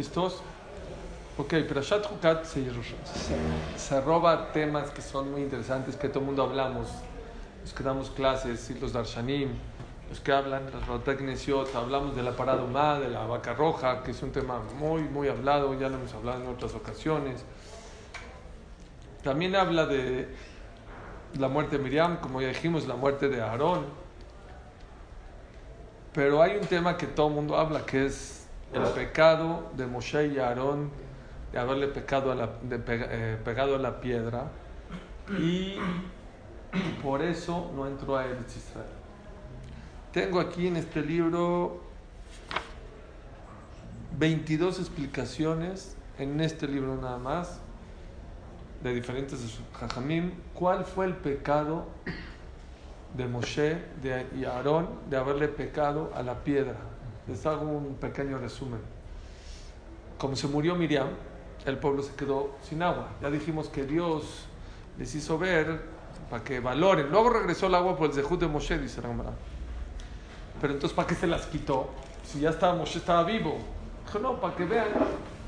¿Listos? Ok, pero Hukat se, se, roba temas que son muy interesantes, que todo el mundo hablamos, los que damos clases, los Darshanim, los que hablan de las Rotek hablamos de la parada humana, de la vaca roja, que es un tema muy, muy hablado, ya lo hemos hablado en otras ocasiones. También habla de la muerte de Miriam, como ya dijimos, la muerte de Aarón. Pero hay un tema que todo el mundo habla, que es el pecado de Moshe y Aarón de haberle pecado a la, eh, pegado a la piedra y por eso no entró a Eretz Israel. Tengo aquí en este libro 22 explicaciones en este libro nada más de diferentes jajamim cuál fue el pecado de Moshe y Aarón de haberle pecado a la piedra les hago un pequeño resumen. Como se murió Miriam, el pueblo se quedó sin agua. Ya dijimos que Dios les hizo ver para que valoren. Luego regresó el agua por el Zehut de Moshe, dice Ramara. Pero entonces, ¿para qué se las quitó? Si ya estaba Moshe, estaba vivo. Dijo, no, para que vean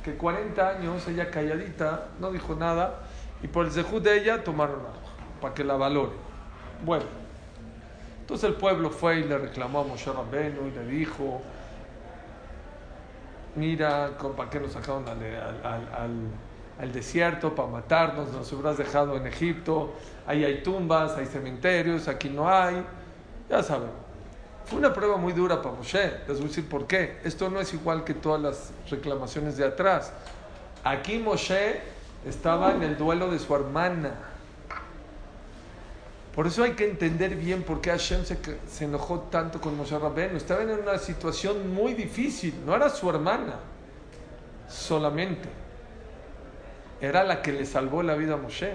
que 40 años ella calladita, no dijo nada, y por el Zehut de ella tomaron agua, para que la valoren. Bueno, entonces el pueblo fue y le reclamó a Moshe Rabbenu y le dijo, mira, ¿para qué nos sacaron al, desierto? Para matarnos, nos hubieras dejado en Egipto, ahí hay tumbas, hay cementerios, aquí no hay, ya saben. Fue una prueba muy dura para Moshe, les voy a decir por qué. Esto no es igual que todas las reclamaciones de atrás. Aquí Moshe estaba en el duelo de su hermana por eso hay que entender bien por qué Hashem se, enojó tanto con Moshe Rabbeinu. Estaba en una situación muy difícil. No era su hermana solamente. Era la que le salvó la vida a Moshe.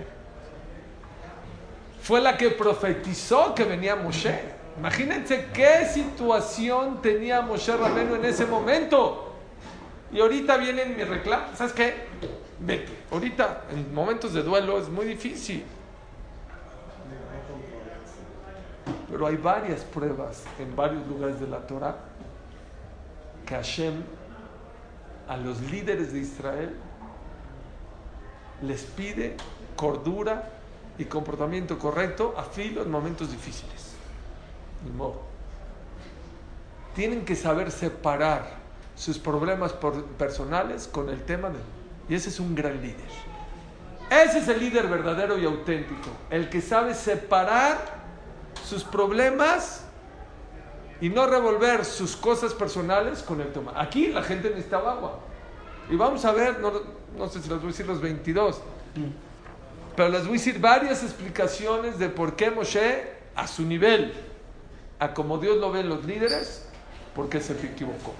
Fue la que profetizó que venía Moshe. Imagínense qué situación tenía Moshe Rabbeinu en ese momento. Y ahorita vienen mi reclamo. ¿Sabes qué? Vete. Ahorita, en momentos de duelo, es muy difícil. Pero hay varias pruebas en varios lugares de la Torah que Hashem a los líderes de Israel les pide cordura y comportamiento correcto a filo en momentos difíciles. Tienen que saber separar sus problemas personales con el tema de... Y ese es un gran líder. Ese es el líder verdadero y auténtico, el que sabe separar sus problemas y no revolver sus cosas personales con el tema. Aquí la gente necesitaba agua. Y vamos a ver, no, no sé si les voy a decir los 22, pero les voy a decir varias explicaciones de por qué Moshe, a su nivel, a como Dios lo ven los líderes, por qué se equivocó.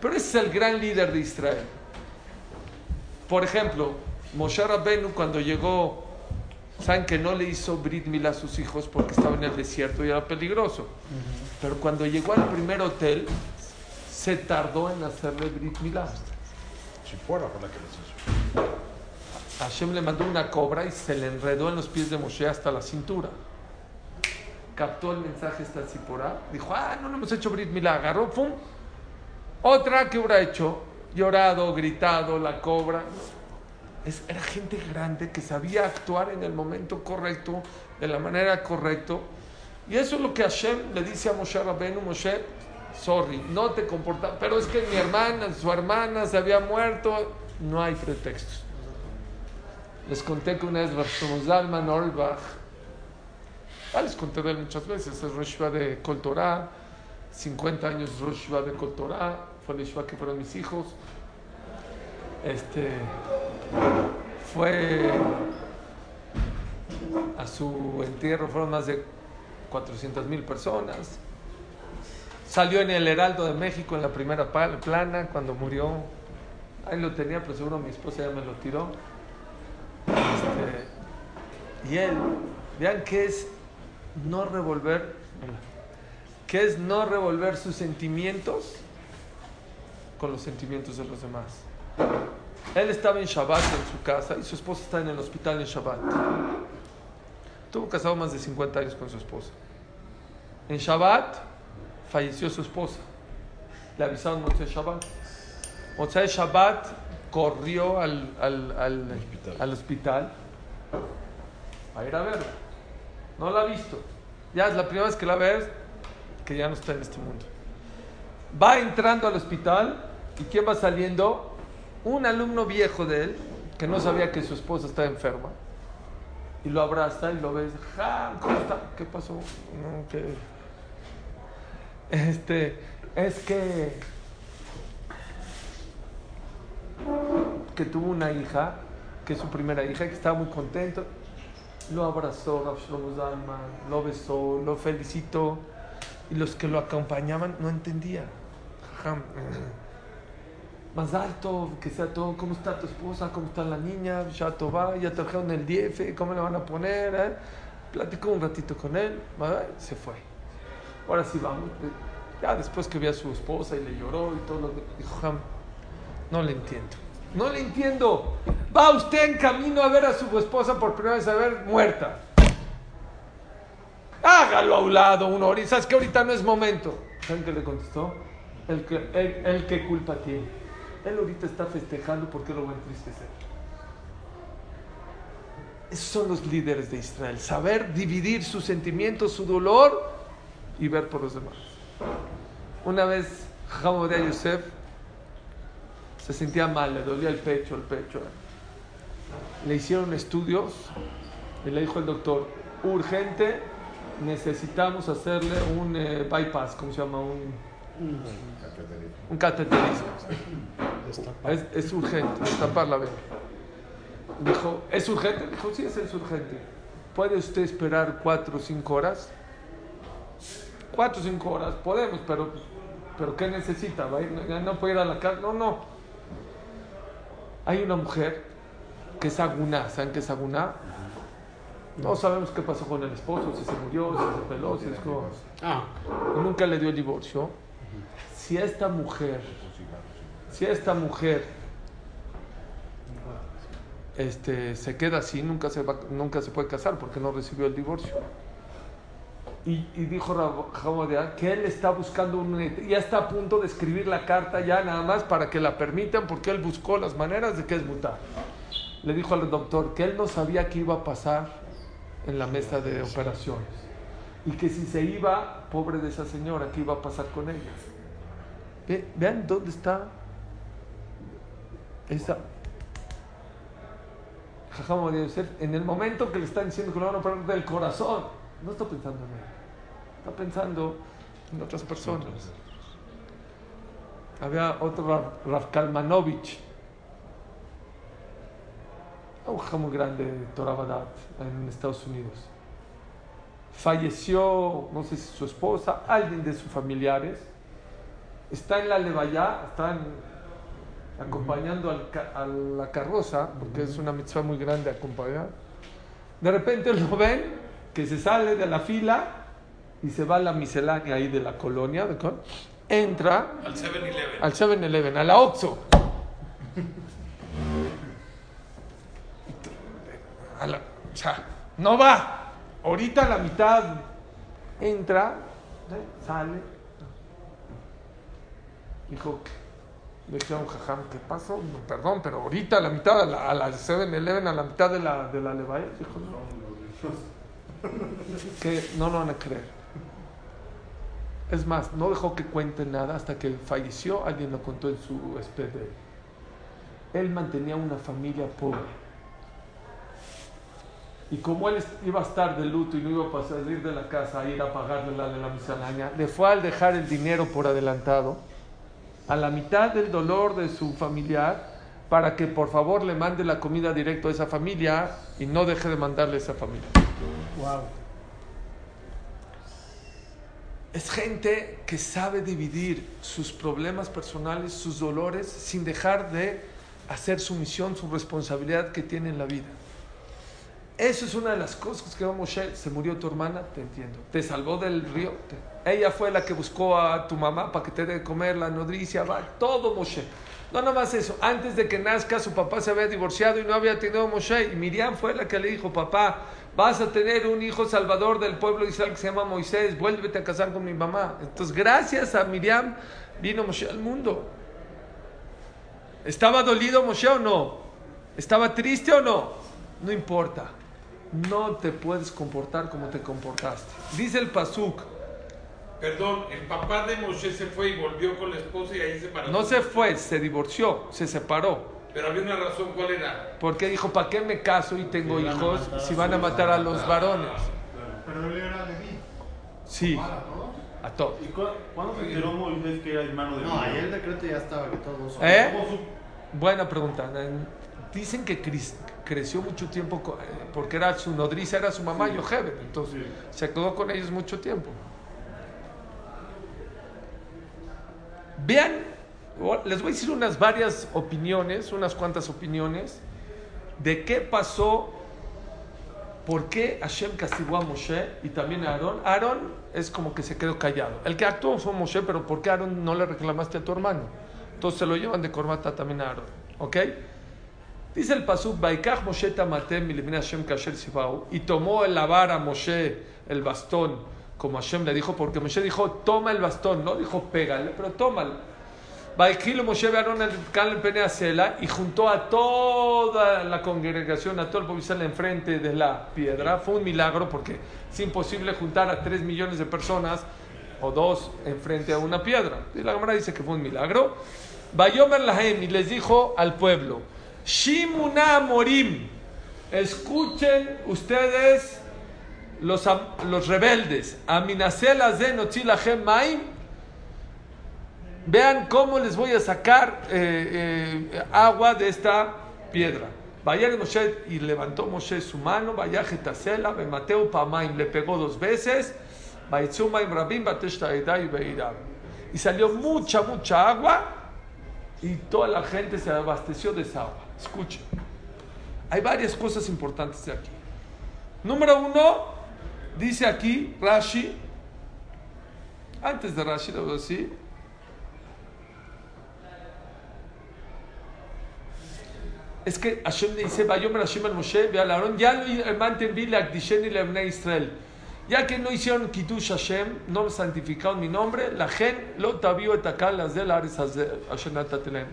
Pero ese es el gran líder de Israel. Por ejemplo, Moshe Rabbenu cuando llegó Saben que no le hizo Brit Mila a sus hijos porque estaba en el desierto y era peligroso. Pero cuando llegó al primer hotel, se tardó en hacerle Brit Mila. Si fuera por la que les hizo. Hashem le mandó una cobra y se le enredó en los pies de Moshe hasta la cintura. Captó el mensaje esta Zipporah. Dijo, ah, no le hemos hecho Brit Mila. Agarró, pum. Otra que hubiera hecho, llorado, gritado, la cobra era gente grande que sabía actuar en el momento correcto, de la manera correcta. Y eso es lo que Hashem le dice a Moshe Rabbeinu, Moshe, sorry, no te comportas, pero es que mi hermana, su hermana se había muerto, no hay pretextos. Les conté que una vez Zalman Olbach, ya les conté de él muchas veces, es Rosh de Coltorá, 50 años Rosh de Coltorá, fue el que fueron mis hijos. Este, fue a su entierro, fueron más de 400 mil personas. Salió en el Heraldo de México en la primera plana cuando murió. Ahí lo tenía, pero seguro mi esposa ya me lo tiró. Este, y él, vean qué es no revolver, qué es no revolver sus sentimientos con los sentimientos de los demás. Él estaba en Shabbat en su casa y su esposa está en el hospital en Shabbat. Tuvo casado más de 50 años con su esposa. En Shabbat falleció su esposa. Le avisaron Motzei Shabbat. Motzei Shabbat corrió al, al, al, Hospital. al hospital a ir a verla. No la ha visto. Ya es la primera vez que la ves que ya no está en este mundo. Va entrando al hospital y ¿quién va saliendo? Un alumno viejo de él que no sabía que su esposa estaba enferma y lo abraza y lo ves. "Ja, ¿Cómo está? ¿Qué pasó? No, que este es que que tuvo una hija, que es su primera hija, que estaba muy contento. Lo abrazó, lo besó, lo felicitó. Y los que lo acompañaban no entendían. Eh, Más alto, que sea todo, ¿cómo está tu esposa? ¿Cómo está la niña? Ya va, ya trajeron el DF, ¿cómo le van a poner? eh? Platicó un ratito con él, se fue. Ahora sí vamos. Ya después que vi a su esposa y le lloró y todo lo que dijo, Jajam, no le entiendo. No le entiendo. Va usted en camino a ver a su esposa por primera vez a ver muerta. Hágalo a un lado, hora. Sabes que ahorita no es momento. ¿Saben qué le contestó? El que, el que culpa tiene. Él ahorita está festejando porque lo va a entristecer. Esos son los líderes de Israel. Saber dividir sus sentimientos, su dolor y ver por los demás. Una vez, Hamodia Yosef se sentía mal, le dolía el pecho, el pecho. Le hicieron estudios y le dijo el doctor, urgente, necesitamos hacerle un eh, bypass, ¿cómo se llama? Un, un cateterismo. Es, es urgente, destapar la vena. Dijo, ¿es urgente? Dijo, sí, es, urgente. ¿Puede usted esperar cuatro o cinco horas? Cuatro o cinco horas, podemos, pero, pero ¿qué necesita? ¿Va a ir? ¿Ya no puede ir a la casa? No, no. Hay una mujer que es aguná, ¿saben qué es aguná? No sabemos qué pasó con el esposo, si se murió, si se peló, si es como... Ah, Nunca le dio el divorcio. Si esta mujer, si esta mujer este, se queda así, nunca se, va- nunca se puede casar porque no recibió el divorcio. Y, y dijo Hamodia que él está buscando un... Ya está a punto de escribir la carta ya nada más para que la permitan porque él buscó las maneras de que es mutar. Le dijo al doctor que él no sabía qué iba a pasar en la mesa de operaciones. Y que si se iba, pobre de esa señora, ¿qué iba a pasar con ella? Ve- vean dónde está esa... Jajam Yosef, en el momento que le están diciendo que lo van a operar del corazón, no está pensando en él, está pensando en otras personas. Había otro Rav, Kalmanovich, un jajam muy grande de Torah en Estados Unidos. Falleció, no sé si su esposa, alguien de sus familiares, está en la levaya, están acompañando al ca- a la carroza, porque es una mitzvah muy grande acompañar. De repente lo ven que se sale de la fila y se va a la miscelánea ahí de la colonia, ¿de acuerdo? entra al 7-Eleven. al 7-Eleven, a la Oxxo. A la- o sea, no va. Ahorita a la mitad entra, ¿eh? sale. Dijo, le dije a un jajam, ¿qué pasó? Perdón, pero ahorita a la mitad, a la, a la 7-Eleven, a la mitad de la, de la. Dijo, no. Que no lo van a creer. Es más, no dejó que cuente nada hasta que falleció, alguien lo contó en su expediente. Él mantenía una familia pobre. Y como él iba a estar de luto y no iba a salir de la casa a ir a pagarle la de la miscelánea, le fue al dejar el dinero por adelantado a la mitad del dolor de su familiar para que por favor le mande la comida directo a esa familia y no deje de mandarle a esa familia. Wow. Es gente que sabe dividir sus problemas personales, sus dolores, sin dejar de hacer su misión, su responsabilidad que tiene en la vida. Eso es una de las cosas que Moshe, se murió tu hermana, te entiendo. Te salvó del río. ella fue la que buscó a tu mamá para que te dé de comer, la nodricia, va, todo Moshe. No nada más eso, antes de que nazca su papá se había divorciado y no había tenido Moshe. Y Miriam fue la que le dijo, papá, vas a tener un hijo salvador del pueblo de Israel que se llama Moisés, vuélvete a casar con mi mamá. Entonces gracias a Miriam vino Moshe al mundo. ¿Estaba dolido Moshe o no? ¿Estaba triste o no? No importa no te puedes comportar como te comportaste. Dice el Pasuk. Perdón, el papá de Moshe se fue y volvió con la esposa y ahí se separó. No se fue, se divorció, se separó. Pero había una razón, ¿cuál era? Porque dijo, ¿para qué me caso y tengo hijos si van a matar a los varones? Pero él era Leví. Sí. A todos. ¿Y cuándo se enteró Moisés que era hermano de No, ahí el decreto ya estaba que todos son. ¿Eh? Buena pregunta. Dicen que creció mucho tiempo eh, porque era su nodriza, era su mamá Yochebed, entonces se quedó con ellos mucho tiempo. Vean, les voy a decir unas varias opiniones, unas cuantas opiniones de qué pasó, por qué Hashem castigó a Moshe y también a Aarón. Aarón es como que se quedó callado. El que actuó fue Moshe, pero ¿por qué Aarón no le reclamaste a tu hermano? Entonces se lo llevan de corbata también a Aarón. ¿Ok? Dice el pasuk, y tomó la vara Moshe, el bastón, como Hashem le dijo, porque Moshe dijo, toma el bastón, no dijo pégale, pero tómalo. Baikilo Moshe Aaron el Kalen Penea y juntó a toda la congregación, a todo el pueblo enfrente de la piedra. Fue un milagro porque es imposible juntar a tres millones de personas o dos enfrente a una piedra. Y la cámara dice que fue un milagro. Bayomer Lahem y les dijo al pueblo, Shimuna Morim. Escuchen ustedes los, los rebeldes. Maim. Vean cómo les voy a sacar eh, eh, agua de esta piedra. Vayan Moshe y levantó Moshe su mano. Vaya Getasela, Mateo Pamaim le pegó dos veces. Y salió mucha, mucha agua. Y toda la gente se abasteció de esa agua. Escuchen. Hay varias cosas importantes de aquí. Número uno, dice aquí Rashi, antes de Rashi lo voy a decir, es que Hashem dice, Vayomer Hashem al Moshe, ve al Aarón, ya lo mantendí la la Israel. Ya que no hicieron Kitush Hashem, no santificaron mi nombre, la gen lo tabió etacal las de la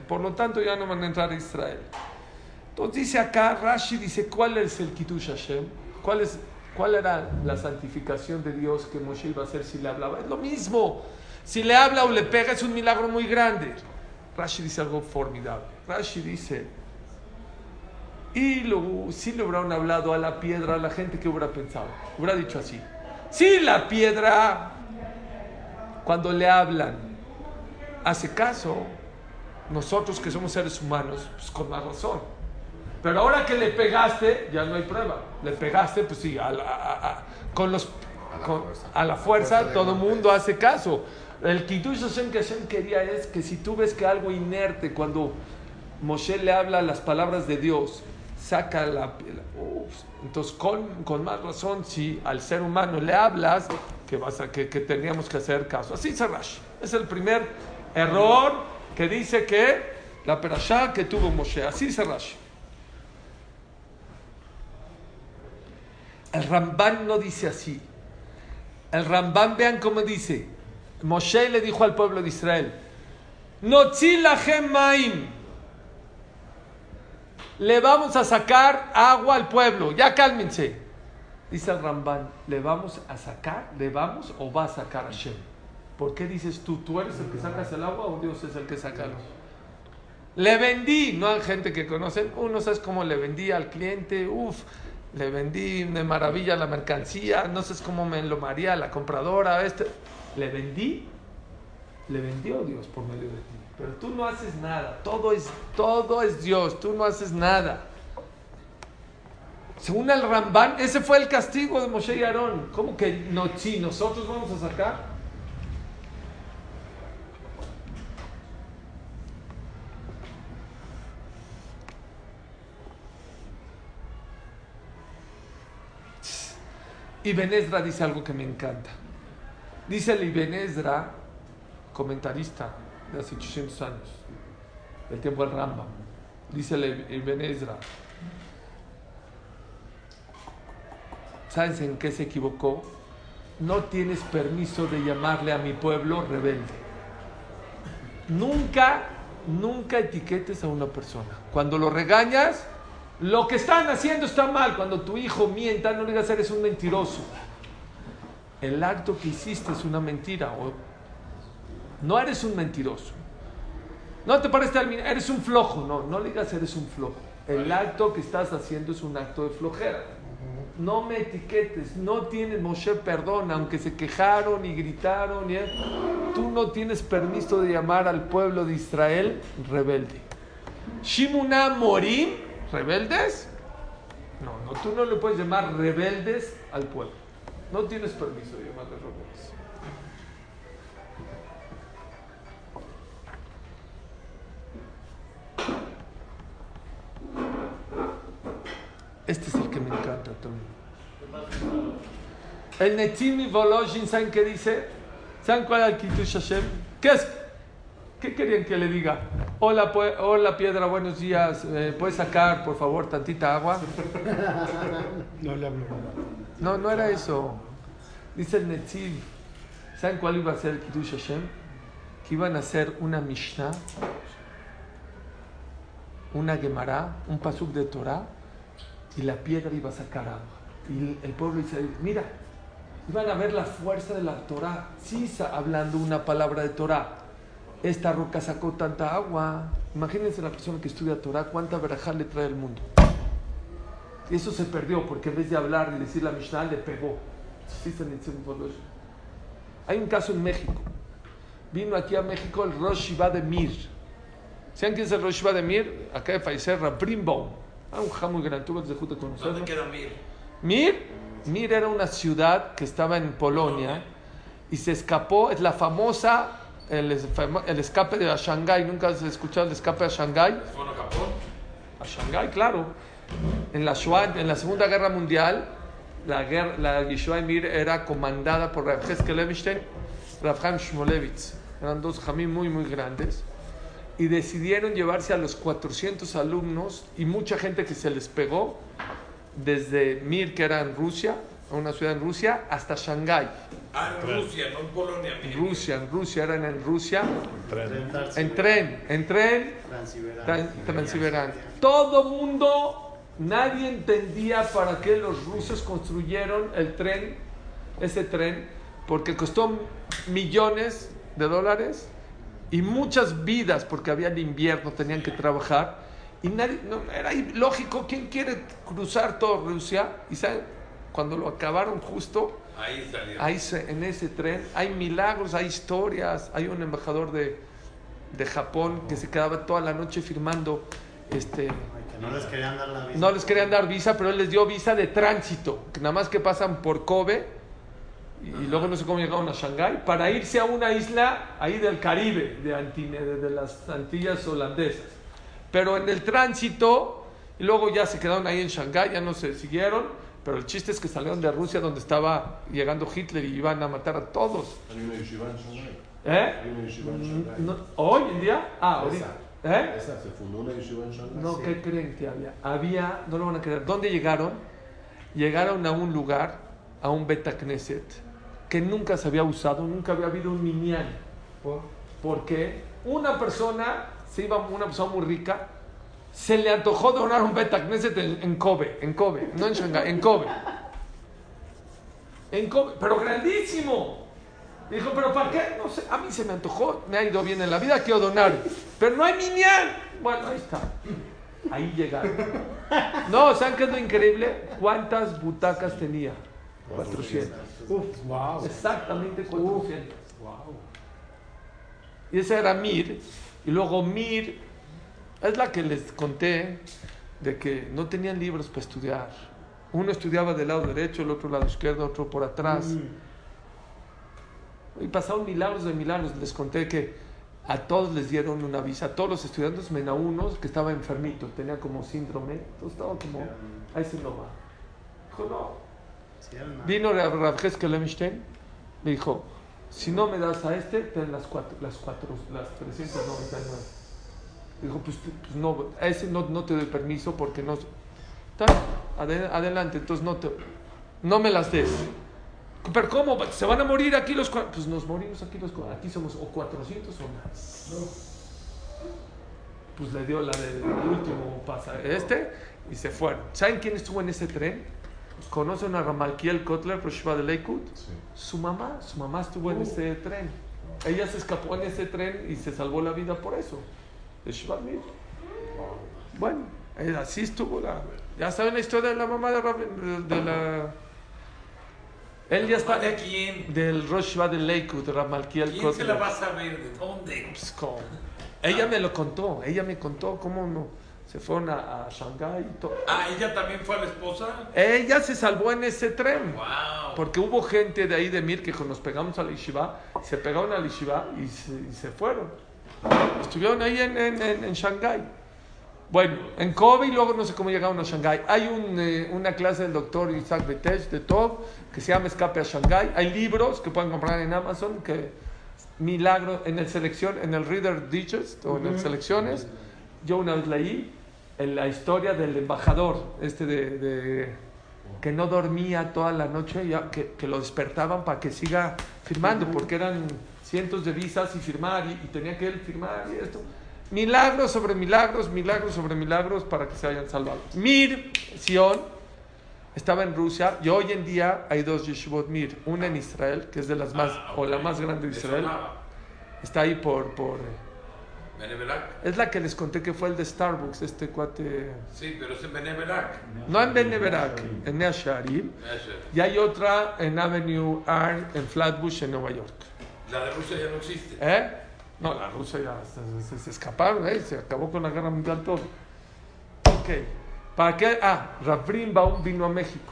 Por lo tanto, ya no van a entrar a Israel. Entonces dice acá, Rashi dice, ¿cuál es el Kitush Hashem? ¿Cuál, es, ¿Cuál era la santificación de Dios que Moshe iba a hacer si le hablaba? Es lo mismo. Si le habla o le pega es un milagro muy grande. Rashi dice algo formidable. Rashi dice, y si le hubieran hablado a la piedra, a la gente que hubiera pensado, hubiera dicho así, si la piedra, cuando le hablan, hace caso, nosotros que somos seres humanos, pues con más razón. Pero ahora que le pegaste, ya no hay prueba. Le pegaste, pues sí, a con los, a la fuerza, todo el mundo hace caso. El Kiddush Hashem que Hashem quería es que si tú ves que algo inerte, cuando Moshe le habla las palabras de Dios, saca la... entonces, con, con, más razón, si al ser humano le hablas, que, vas a, que, que teníamos que hacer caso. Así se Es el primer error que dice que la perashá que tuvo Moshe. Así se El Ramban no dice así. El Ramban, vean cómo dice. Moshe le dijo al pueblo de Israel, maim. Le vamos a sacar agua al pueblo. Ya cálmense. Dice el Ramban, ¿le vamos a sacar? ¿Le vamos o va a sacar a Hashem? ¿Por qué dices tú, tú eres el que sacas el agua o Dios es el que saca el agua? Le vendí, no hay gente que conocen, uno sabe cómo le vendí al cliente, uff, le vendí de maravilla la mercancía, no sé cómo me lo maría la compradora, este, le vendí, le vendió Dios por medio de ti. Pero tú no haces nada, todo es, todo es Dios, tú no haces nada. Según el Ramban, ese fue el castigo de Moshe y Aarón. ¿Cómo que no, sí, nosotros vamos a sacar? Ibn Ezra dice algo que me encanta. Dice el Ibn Ezra, comentarista de hace 800 años, del tiempo del Rambam. Dice el Ibn Ezra, ¿sabes en qué se equivocó? No tienes permiso de llamarle a mi pueblo rebelde. Nunca, nunca etiquetes a una persona. Cuando lo regañas, lo que están haciendo está mal. Cuando tu hijo mienta, no le digas eres un mentiroso. El acto que hiciste es una mentira. No eres un mentiroso. No te parece eres un flojo. No, no le digas eres un flojo. El acto que estás haciendo es un acto de flojera. No me etiquetes, no tienes, Moshe, perdón, aunque se quejaron y gritaron, y, tú no tienes permiso de llamar al pueblo de Israel rebelde. Shimuna Morim, rebeldes. No, no, tú no le puedes llamar rebeldes al pueblo. No tienes permiso de llamarles rebeldes. Este es el que me encanta también. El Netzimi Volozhin, ¿saben qué dice? ¿Saben cuál es el Hashem? ¿Qué es? ¿Qué querían que le diga? Hola, hola piedra, buenos días. Eh, ¿Puedes sacar, por favor, tantita agua? No le hablo. No, no era eso. Dice el Netziv. ¿Saben cuál iba a ser el Kiddush Hashem? Que iban a hacer una Mishnah, una Gemara, un pasuk de Torah, y la piedra iba a sacar agua. Y el pueblo dice, mira, iban a ver la fuerza de la Torah. Sí, hablando una palabra de Torah esta roca sacó tanta agua. Imagínense la persona que estudia Torah, cuánta verajá le trae al mundo. Y eso se perdió porque en vez de hablar y decir la Mishnah, le pegó. Hay un caso en México. Vino aquí a México el Rosh Shiva de Mir. ¿Saben quién es el Rosh Shiva de Mir? Acá de Faiser, Rabrimbaum. Ah, un ja muy grande. ¿Tú vas de conocerlo? ¿Dónde queda Mir? Mir? Mir era una ciudad que estaba en Polonia y se escapó. Es la famosa el, el escape de Shanghái. ¿Nunca has escuchado el escape a Shanghái? ¿Fue a Shanghái, claro. En la, en la Segunda Guerra Mundial, la, guerra, la Yeshua Emir era comandada por Rav Heskel Levinstein, Rav Chaim Shmolevitz. Eran dos jamín muy, muy grandes. Y decidieron llevarse a los 400 alumnos y mucha gente que se les pegó, desde Mir, que era en Rusia, una ciudad en Rusia, hasta Shanghái. Ah, en Rusia, no en Polonia. En Rusia, en Rusia, eran en Rusia. En tren, en tren. Transiberiano. Todo mundo, nadie entendía para qué los rusos construyeron el tren, ese tren, porque costó millones de dólares y muchas vidas, porque había el invierno, tenían que trabajar. Y nadie, no, era lógico, ¿quién quiere cruzar toda Rusia? Y sabe, cuando lo acabaron justo, ahí, ahí en ese tren, hay milagros, hay historias, hay un embajador de, de Japón que se quedaba toda la noche firmando este no les querían dar la visa. No les querían dar visa, pero él les dio visa de tránsito, que nada más que pasan por Kobe y, luego no sé cómo llegaron a Shanghái, para irse a una isla ahí del Caribe, de, Antine, de, las Antillas holandesas. Pero en el tránsito, y luego ya se quedaron ahí en Shanghái, ya no se siguieron, pero el chiste es que salieron de Rusia donde estaba llegando Hitler y iban a matar a todos. ¿Eh? No, ¿Hoy en día? Ah, ahorita. ¿Eh? Esa, se fundó una yeshiva en. No, ¿qué creen que había? Había, no lo van a creer. ¿Dónde llegaron? Llegaron a un lugar, a un Beta Knesset, que nunca se había usado, nunca había habido un minyan. Porque una persona, se iba, una persona muy rica, se le antojó donar un Beta Knesset en, en Kobe, en Kobe, no en Shanghái, en Kobe. En Kobe, pero grandísimo. Dijo, pero ¿para qué? No sé, a mí se me antojó, me ha ido bien en la vida, quiero donar. Pero no hay minyan. Bueno, ahí está. Ahí llegaron. No, ¿saben qué es lo increíble? ¿Cuántas butacas tenía? 400. Uf, wow. Exactamente 400. Y esa era Mir. Y luego Mir es la que les conté de que no tenían libros para estudiar. Uno estudiaba del lado derecho, el otro lado izquierdo, otro por atrás. Y pasaron milagros de milagros. Les conté que a todos les dieron una visa, a todos los estudiantes, menos a uno que estaba enfermito, tenía como síndrome, entonces estaba como, ahí se no va. Dijo, no, Vino Einstein, me dijo, si no me das a este, ten las cuatro, las cuatro, las 399. Dijo, pues, tú- pues no, a ese no, no te doy permiso porque no... Está, ade- adelante, entonces no te... No me las des. Pero ¿cómo? ¿Se van a morir aquí los cua-?" Pues nos morimos aquí los Aquí somos o 400 o más. Pues le dio la del último pasa este y se fueron. ¿Saben quién estuvo en ese tren? ¿Conocen a Ramalkiel Kotler, Roshua de Lakewood? Su mamá, su mamá estuvo en ese tren. Ella se escapó en ese tren y se salvó la vida por eso. Mir. Bueno, eh, así estuvo la... Ya saben la historia de la mamá de, Rab- de, de la... Él ya está... ¿De quién? Del Rosh de Lakewood, de Ramalkiel ¿Quién se la va a saber? ¿De dónde? Pues, ¿cómo? Ella me lo contó, ella me contó cómo no. Se fueron a, a Shanghái y todo. Ah, ella también fue a la esposa. Ella se salvó en ese tren. Wow. Porque hubo gente de ahí de Mir que nos pegamos a la Yeshiva, se pegaron a la y se, y se fueron. Estuvieron ahí en, en, en, en Shanghái. Bueno, en Kobe y luego no sé cómo llegaron a Shanghái. Hay un, eh, una clase del doctor Isaac Betesh de Tov que se llama Escape a Shanghái. Hay libros que pueden comprar en Amazon que milagro en el selección, en el Reader Digest o en el selecciones. Yo una vez leí en la historia del embajador este de, de- que no dormía toda la noche, ya, que, que lo despertaban para que siga firmando, porque eran cientos de visas y firmar, y, y tenía que él firmar y esto. Milagros sobre milagros, milagros sobre milagros para que se hayan salvado. Mir, Sion, estaba en Rusia y hoy en día hay dos yeshivot Mir, una en Israel, que es de las más, Ah, o la más grande de Israel, está ahí por, por, Beneverac. es la que les conté que fue el de Starbucks, este cuate, Sí, pero es en Beneverac. no en Beneverac, en Nea Sharim. Y hay otra en Avenue R, en Flatbush, en Nueva York. La de Rusia ya no existe. ¿Eh? No, la Rusia ya se, se- se escaparon, ¿eh? se acabó con la guerra mundial todo. Ok. ¿Para qué? Ah, Rabrin Baum vino a México.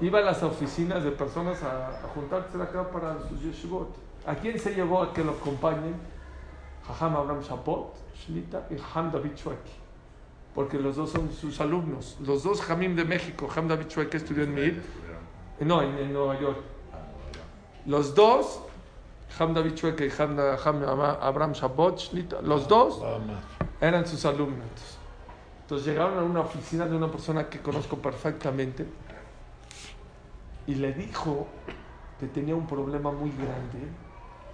Iba a las oficinas de personas a, a juntarse acá para sus yeshivot. ¿A quién se llevó a que lo acompañen? Jajam Abraham Shapot, Shlita y Ham David Chueki. Porque los dos son sus alumnos. Los dos Jamim de México. Ham David Chueki estudió en MIR. No, en, en Nueva York. Los dos, Ham David Chueca y Ham, Ham Abraham Shabbat, los dos eran sus alumnos. Entonces llegaron a una oficina de una persona que conozco perfectamente y le dijo que tenía un problema muy grande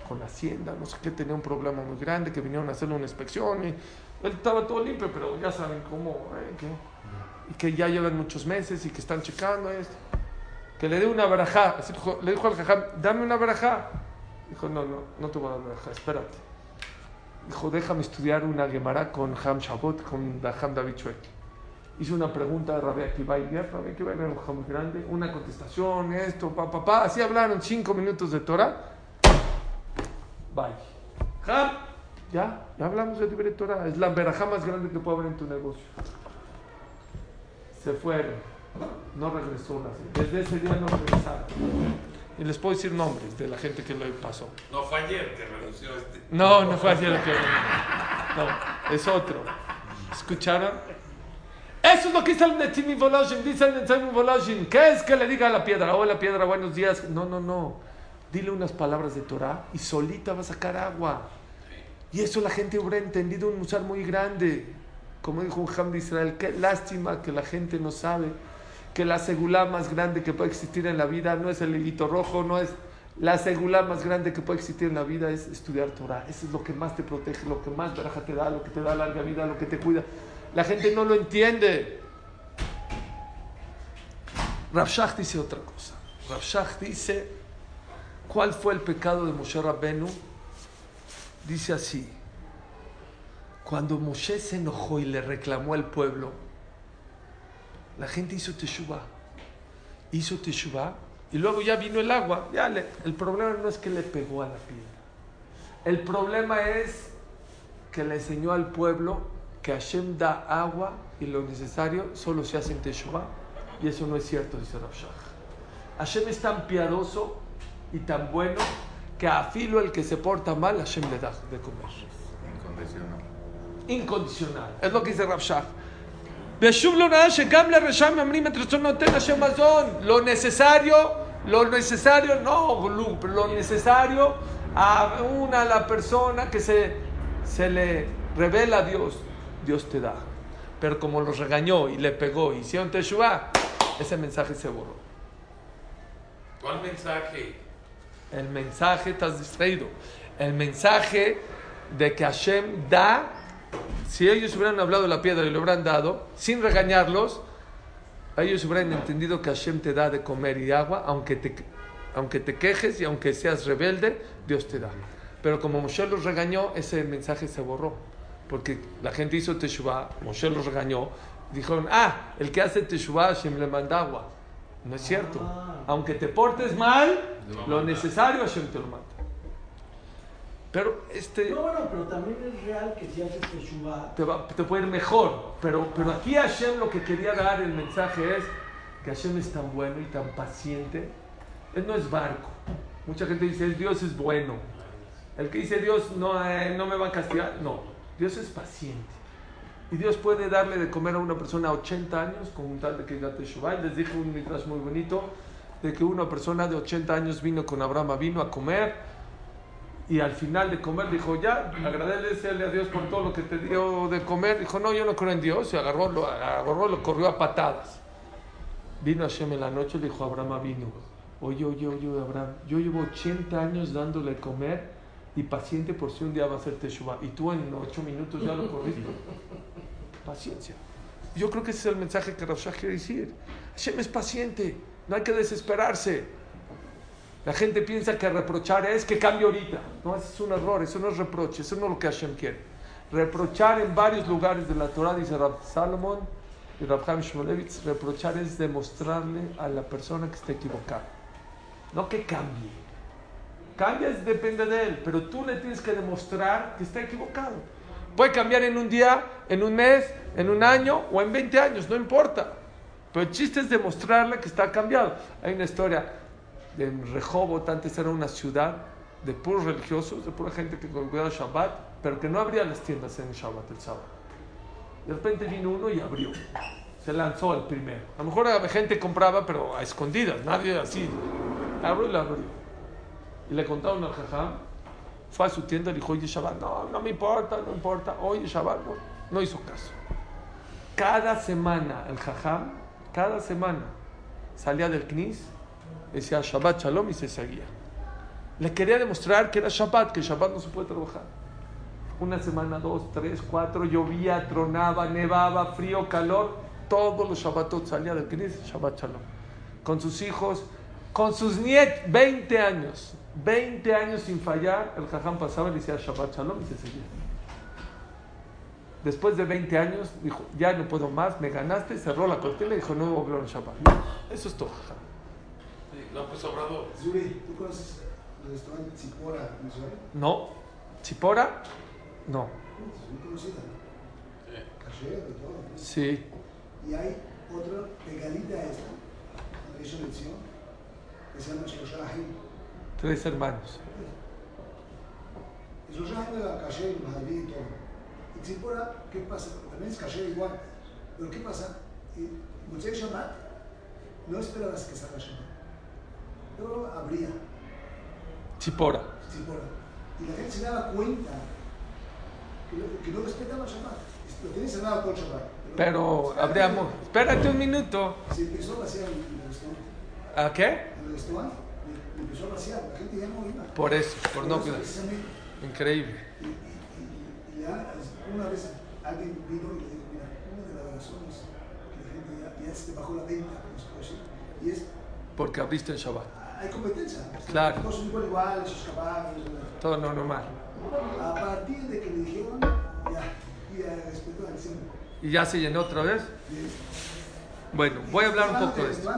con Hacienda, no sé qué, tenía un problema muy grande, que vinieron a hacerle una inspección y él estaba todo limpio, pero ya saben cómo, ¿eh? que- y que ya llevan muchos meses y que están checando esto que le dé una dijo- le dijo al jajam, dame una barajá. Dijo, no, no, no te voy a dar barajá, espérate. Dijo, déjame estudiar una Gemara con Ham Shabot, con Ham David Chuek. Hizo una pregunta a Rabbi Akiva Rabbi Akiva era un muy grande, una contestación, esto, pa, pa, pa. Así hablaron cinco minutos de Torah. Bye. Ham, ya, ya hablamos de Libre Torah. Es la verajá más grande que puede haber en tu negocio. Se fueron. No regresó. la- Desde ese día no regresaron. Y les puedo decir nombres de la gente que lo pasó. No fue ayer que renunció este. No, no fue lo que. No, es otro. ¿Escucharon? Eso es lo que dice el Netzimi Voloshin. Dice el Netzimi Voloshin. ¿Qué es que le diga a la piedra? Hola piedra, buenos días. No, no, no. Dile unas palabras de Torah y solita va a sacar agua. Y eso la gente hubiera entendido un musar muy grande. Como dijo un Ham de Israel, qué lástima que la gente no sabe que la segulá más grande que puede existir en la vida no es el hilito rojo, no es la segulá más grande que puede existir en la vida es estudiar Torah. Eso es lo que más te protege, lo que más veraja te da, lo que te da larga vida, lo que te cuida. La gente no lo entiende. Rav Shach dice otra cosa. Rav Shach dice, ¿cuál fue el pecado de Moshe Rabbenu? Dice así, cuando Moshe se enojó y le reclamó al pueblo, la gente hizo teshuva. Hizo teshuva y luego ya vino el agua. Ya le- el problema no es que le pegó a la piedra. El problema es que le enseñó al pueblo que Hashem da agua y lo necesario solo se hace en teshuva. Y eso no es cierto, dice Rav Shach. Hashem es tan piadoso y tan bueno que a filo el que se porta mal, Hashem le da de comer Incondicional. incondicional. Es lo que dice Rav Lo necesario, lo necesario, no, lo, necesario a una la persona que se, se le revela a Dios, Dios te da. Pero como los regañó y le pegó hicieron Teshuvah, ese mensaje se borró. ¿Cuál mensaje? El mensaje, estás distraído. El mensaje de que Hashem da, si ellos hubieran hablado de la piedra y lo hubieran dado, sin regañarlos, ellos hubieran entendido que Hashem te da de comer y agua, aunque te, aunque te quejes y aunque seas rebelde, Dios te da. Pero como Moshe los regañó, ese mensaje se borró. Porque la gente hizo Teshuvah, Moshe los regañó, dijeron, ah, el que hace Teshuvah, Hashem le manda agua. No es cierto. Aunque te portes mal, lo necesario Hashem te lo manda. Pero este No, bueno, pero también es real que si haces Teshuvah, te, va- te puede ir mejor. Pero, pero aquí Hashem lo que quería dar el mensaje es que Hashem es tan bueno y tan paciente. Él no es barco. Mucha gente dice, Dios es bueno. El que dice Dios no, eh, no me va a castigar. No, Dios es paciente. Y Dios puede darle de comer a una persona a 80 años con tal de que diga Teshuvah. Les dije un mitrash muy bonito de que una persona de 80 años vino con Abraham, vino a comer y al final de comer dijo, ya, agradecele a Dios por todo lo que te dio de comer. Dijo, no, yo no creo en Dios. Y agarró, lo agarró, lo corrió a patadas. Vino Hashem en la noche y le dijo, Abraham vino. Oye, oye, oye, Abraham, yo llevo 80 años dándole de comer y paciente por si un día va a hacer Teshuvah. Y tú en 8 minutos ya lo corriste. Paciencia. Yo creo que ese es el mensaje que Rav quiere decir. Hashem es paciente, no hay que desesperarse. La gente piensa que reprochar es que cambie ahorita. No, ese es un error, eso no es reproche, eso no es lo que Hashem quiere. Reprochar en varios lugares de la Torah, dice Rab Salomón y Rab Chaim Shmulevitz, reprochar es demostrarle a la persona que está equivocada. No que cambie. Cambia es- depende de él, pero tú le tienes que demostrar que está equivocado. Puede cambiar en un día, en un mes, en un año o en 20 años, no importa. Pero el chiste es demostrarle que está cambiado. Hay una historia en Rehoboth, antes era una ciudad de puros religiosos, de pura gente que cuidaba Shabbat, pero que no abría las tiendas en Shabbat, el sábado. De repente vino uno y abrió. Se lanzó el primero. A lo mejor la gente compraba, pero a escondidas, nadie así. Abrió y la abrió. Y le contaron al jajam, fue a su tienda y dijo, oye Shabbat, no, no me importa, no importa, oye Shabbat, no, no hizo caso. Cada semana el jajam, cada semana salía del knis, decía Shabbat Shalom y se seguía. Le quería demostrar que era Shabbat, que Shabbat no se puede trabajar. Una semana, dos, tres, cuatro, llovía, tronaba, nevaba, frío, calor. Todos los Shabbatot salía del Knis, Shabbat Shalom. Con sus hijos, con sus nietos, 20 años. 20 años sin fallar, el jajam pasaba y le decía Shabbat Shalom y se seguía. Después de 20 años, dijo, ya no puedo más, me ganaste, cerró la cortina y dijo, no volvió en Shabbat. Eso es todo, jajam. Sí, López Obrador. Zuri, ¿tú conoces el restaurante Zipora en Israel? No. ¿Chipora? No. Es muy conocida. Caché de todo. ¿no? Sí. Y hay otra pegadita a esta, en Rishon LeZion, que se llama Shloshah Ahim. Tres hermanos. Ahim era caché, Mahaví y todo. Y Tzipora, ¿qué pasa? También es caché igual. Pero ¿qué pasa? Y Motzei Shabbat, no esperabas que salga Shabbat. Pero habría Chipora. Tzipora. Y la gente se daba cuenta que no, que no respetaba Shabbat. Lo tienen cerrado por Shabbat. Pero habríamos. Espérate un minuto. Se empezó a vaciar el, el restaurante. ¿A qué? El restaurante empezó a vaciar. La gente ya no iba. Por eso, por no eso cuidar. Increíble. Y, y- y- y ya, una vez alguien vino y le dijo, mira, una de las razones que la gente ya, ya se bajó la venta, como se puede decir, y es, Porque abriste en Shabbat. Hay competencia. Claro. Todos son igual, igual, esos caballos. Todo no normal. A partir de que le dijeron, ya, ya respetó al centro. ¿Y ya se llenó otra vez? Bueno, voy a hablar un poco de esto.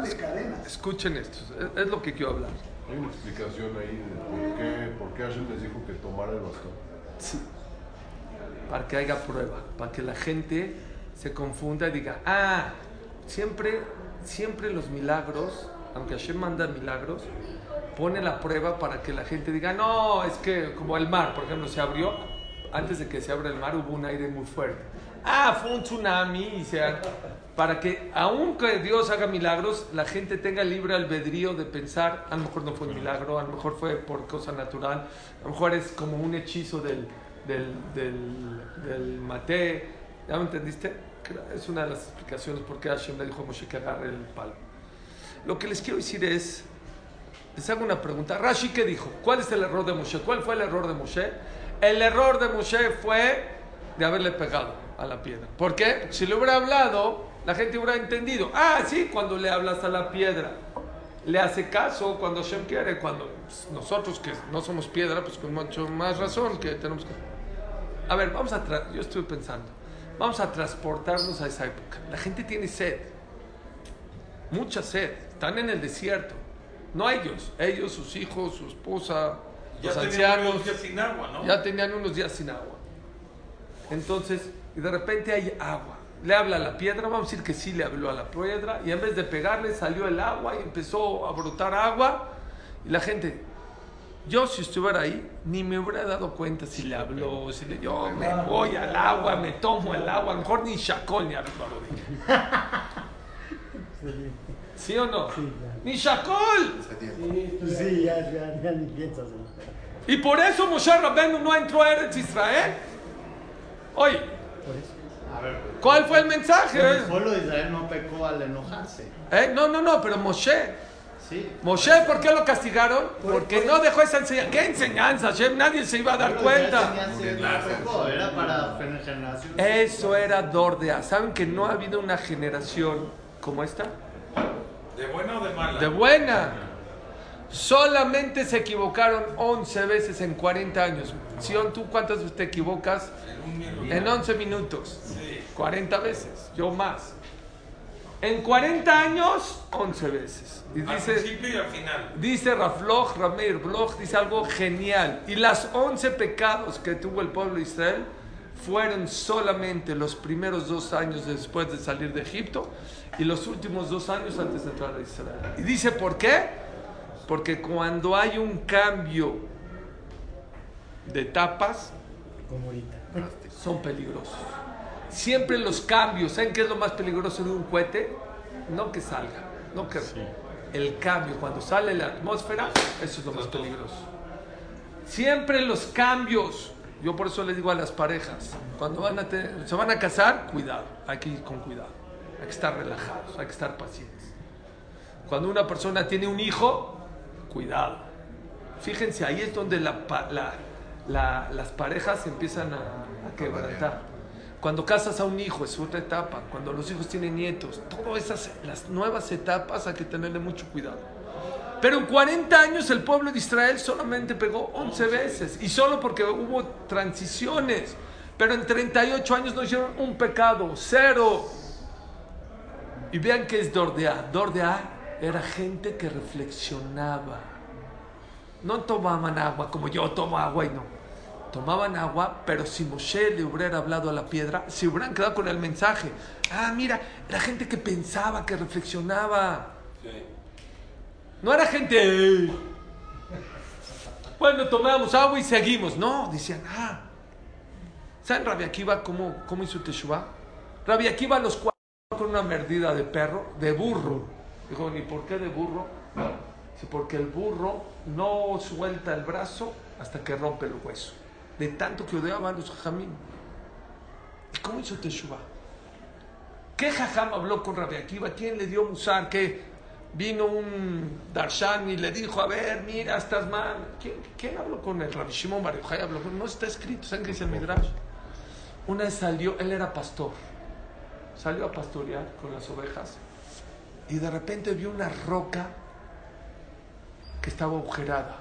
Escuchen esto. Es, es lo que quiero hablar. Hay una explicación ahí de por qué, por qué Hashem les dijo que tomara el bastón. Sí. Para que haya prueba. Para que la gente se confunda y diga, ah, siempre, siempre los milagros, aunque Hashem manda milagros, pone la prueba para que la gente diga, no, es que como el mar, por ejemplo, se abrió, antes de que se abra el mar hubo un aire muy fuerte. Ah, fue un tsunami y se ha- para que aunque Dios haga milagros, la gente tenga libre albedrío de pensar, a lo mejor no fue un milagro, a lo mejor fue por cosa natural, a lo mejor es como un hechizo del, del, del, del mate. ¿Ya me entendiste? Es una de las explicaciones por qué Hashem le dijo a Moshe que agarre el palo. Lo que les quiero decir es, les hago una pregunta. Rashi, ¿qué dijo? ¿Cuál es el error de Moshe? ¿Cuál fue el error de Moshe? El error de Moshe fue de haberle pegado a la piedra. ¿Por qué? Si le hubiera hablado, la gente hubiera entendido. Ah, sí, cuando le hablas a la piedra. Le hace caso cuando Hashem quiere, cuando pues, nosotros que no somos piedra, pues con mucho más razón que tenemos que... A ver, vamos a... tra- Yo estoy pensando. Vamos a transportarnos a esa época. La gente tiene sed. Mucha sed. Están en el desierto. No ellos. Ellos, sus hijos, su esposa, Ya los tenían ancianos. unos días sin agua, ¿no? Ya tenían unos días sin agua. Entonces, y de repente hay agua. Le habla a la piedra, vamos a decir que sí le habló a la piedra, y en vez de pegarle salió el agua y empezó a brotar agua. Y la gente, yo si estuviera ahí, ni me hubiera dado cuenta si le habló, si le, yo me voy al agua, me tomo el agua, a lo mejor ni chacol ni. ¿Sí o no? Ni chacol. Sí, ya, ya, ya ni piensas en Y por eso Moshe Rabbeinu no entró a Eretz Israel. Oye, A ver, ¿cuál fue el mensaje? el pueblo de Israel no pecó al enojarse. ¿Eh? No, no, no, pero Moshe. Sí. Moshe, ¿por qué lo castigaron? Porque no dejó esa enseñanza. ¿Qué enseñanza, Hashem? Nadie se iba a dar cuenta. no Era para generaciones. Eso era Dordea. ¿Saben que no ha habido una generación como esta? ¿De buena o de mala? De buena. Solamente se equivocaron 11 veces en 40 años. Sion, ¿tú cuántas veces te equivocas? En un minuto. En 11 minutos. Sí. 40 veces, yo más. En 40 años, 11 veces. Y Al dice, principio y al final. dice Rafloch, Ramir Bloch, dice algo genial. Y las 11 pecados que tuvo el pueblo de Israel fueron solamente los primeros dos años después de salir de Egipto y los últimos dos años antes de entrar a Israel. Y dice, ¿por qué? Porque cuando hay un cambio de etapas, como ahorita. son peligrosos. Siempre los cambios, ¿saben qué es lo más peligroso de un cohete? No que salga, no que... El cambio, cuando sale la atmósfera, eso es lo más peligroso. Siempre los cambios. Yo por eso les digo a las parejas, cuando van a se van a casar, cuidado, hay que ir con cuidado. Hay que estar relajados, hay que estar pacientes. Cuando una persona tiene un hijo, cuidado. Fíjense, ahí es donde las parejas empiezan a, a quebrantar. Cuando casas a un hijo es otra etapa. Cuando los hijos tienen nietos, todas esas las nuevas etapas hay que tenerle mucho cuidado. Pero en 40 años el pueblo de Israel solamente pegó 11 veces y solo porque hubo transiciones. Pero en 38 años no hicieron un pecado, cero. Y vean que es Dordea. Dordea era gente que reflexionaba. No tomaban agua como yo tomo agua y no. Tomaban agua, pero si Moshe le hubiera hablado a la piedra, se hubieran quedado con el mensaje. Ah, mira, era gente que pensaba, que reflexionaba. Sí. No era gente. Bueno, tomamos agua y seguimos. No, decían, ah. ¿Saben Rabbi Akiva cómo, cómo hizo Teshuvah? Rabbi Akiva a los cuatro con una merdida de perro, de burro. Dijo, ¿ni por qué de burro? Sí, porque el burro no suelta el brazo hasta que rompe el hueso. De tanto que odiaban los jajamín. ¿Y cómo hizo Teshuvah? ¿Qué jajam habló con Rabbi Akiva? ¿Quién le dio musar? ¿Qué? Vino un Darshan y le dijo, a ver, mira, estás mal. ¿Quién, quién habló con él? Rabbi Shimon Bar habló con él. No está escrito, ¿saben qué dice el Midrash? Una vez salió, él era pastor. Salió a pastorear con las ovejas y de repente vio una roca que estaba agujerada.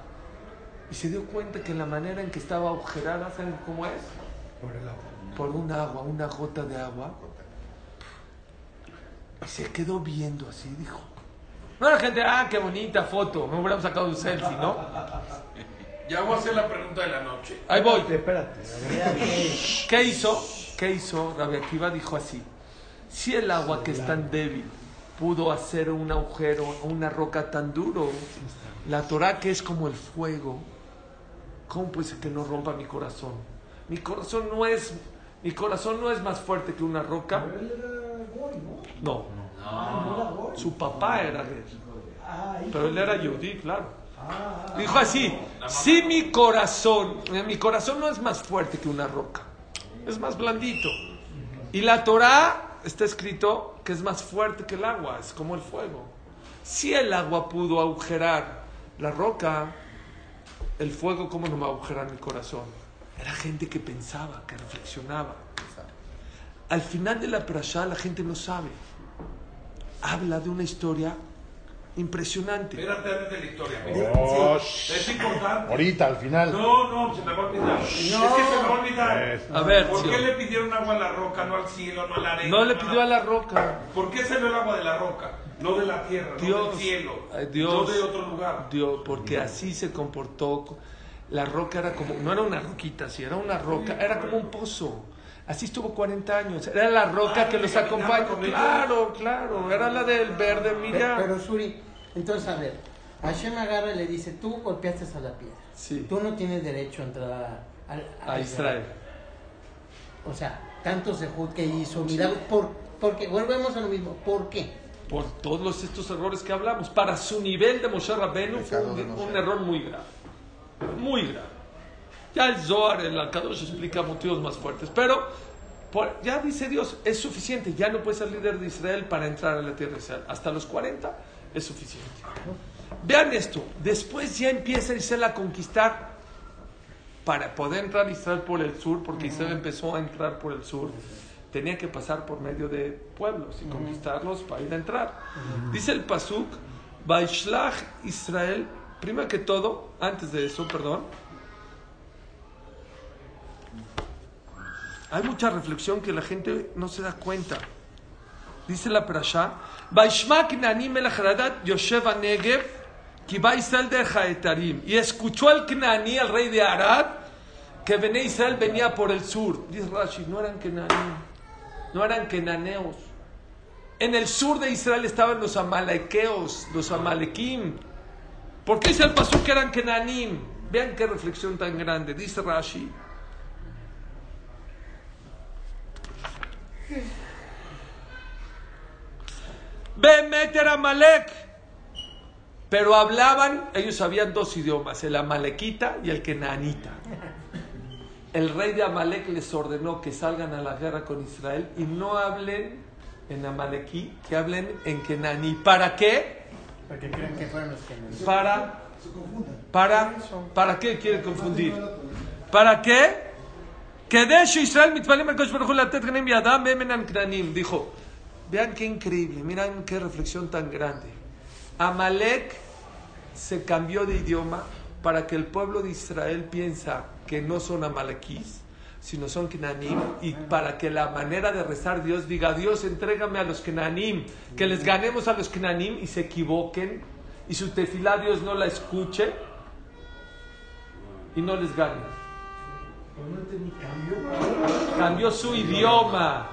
Y se dio cuenta que la manera en que estaba agujerada, ¿saben cómo es? Por el agua. por un agua, una gota de agua. Y se quedó viendo así, dijo. No la gente, ah, qué bonita foto, me hubiéramos sacado un selfie, ¿no? Ya voy a hacer la pregunta de la noche. Ahí voy. Espérate, ¿Qué hizo? ¿Qué hizo? Rabbi Akiva dijo así. Si el agua que es tan débil pudo hacer un agujero, una roca tan duro, la Torah que es como el fuego, ¿cómo puede ser que no rompa mi corazón? Mi corazón no es, mi corazón no es más fuerte que una roca. Pero él era goy, ¿no? Su papá era. Ah, hijo Pero él de- era yudí, claro. Dijo así, si mi corazón, eh, mi corazón no es más fuerte que una roca, es más blandito. Y la Torah está escrito que es más fuerte que el agua, es como el fuego. Si el agua pudo agujerar la roca, el fuego, ¿cómo no va a mi corazón? Era gente que pensaba, que reflexionaba. Al final de la perashá la gente no sabe. Habla de una historia impresionante. Espérate antes de la historia. Oh, Es importante. Ahorita, al final. No, no, se me va a olvidar. Es que se me va a olvidar. A ver, ¿Por sí. qué le pidieron agua a la roca, no al cielo, no a la arena? No le no pidió a la roca. ¿Por qué salió el agua de la roca? No de la tierra, no Dios, del cielo, Dios, no de otro lugar. Dios, porque así se comportó. La roca era como, no era una roquita, sí, era una roca, era como un pozo. Así estuvo 40 años. Era la roca Ah, que los acompaña. Claro, claro. Era la del verde, Pero, mira. pero Suri, entonces a ver, Hashem agarra y le dice, tú golpeaste a la piedra. Sí, Tú no tienes derecho a entrar a, a Israel. O sea, tanto Sehud que hizo milagros. ¿Por, porque volvemos a lo mismo. ¿Por qué? Por todos estos errores que hablamos. Para su nivel de Moshe Rabbeinu fue un error muy grave. Muy grave. Ya el Zohar, el Akadosh explica motivos más fuertes. Pero por- ya dice Dios, es suficiente. Ya no puedes ser líder de Israel para entrar a la tierra de Israel. Hasta los 40 es suficiente. Vean esto. Después ya empieza Israel a conquistar para poder entrar Israel por el sur, porque Israel empezó a entrar por el sur, tenía que pasar por medio de pueblos y conquistarlos para ir a entrar. Dice el Pasuk, Baishlach Israel, primero que todo, antes de eso, perdón, hay mucha reflexión que la gente no se da cuenta. Dice la Perashá, Negev. Y escuchó el Knani, el rey de Arad, que Bené Israel venía por el sur. Dice Rashi, no eran Knani, no eran Kenaneos. En el sur de Israel estaban los amalequeos, los amalequim. ¿Por qué el pasú que eran Kenanim? Vean qué reflexión tan grande. Dice Rashi, Bemet era Amalek. Pero hablaban, ellos sabían dos idiomas, el amalequita y el kenanita. El rey de Amalek les ordenó que salgan a la guerra con Israel y no hablen en amalequí, que hablen en kenaní. ¿Para qué? Porque creen que fueron los. Para, para, ¿para qué quiere confundir? ¿Para qué? Dijo, vean qué increíble, miren qué reflexión tan grande. Amalek se cambió de idioma para que el pueblo de Israel piensa que no son amalequís, sino son knanim, y para que la manera de rezar Dios diga, Dios, entrégame a los knanim, que les ganemos a los knanim y se equivoquen, y su tefilá Dios no la escuche y no les gane. Cambió su idioma.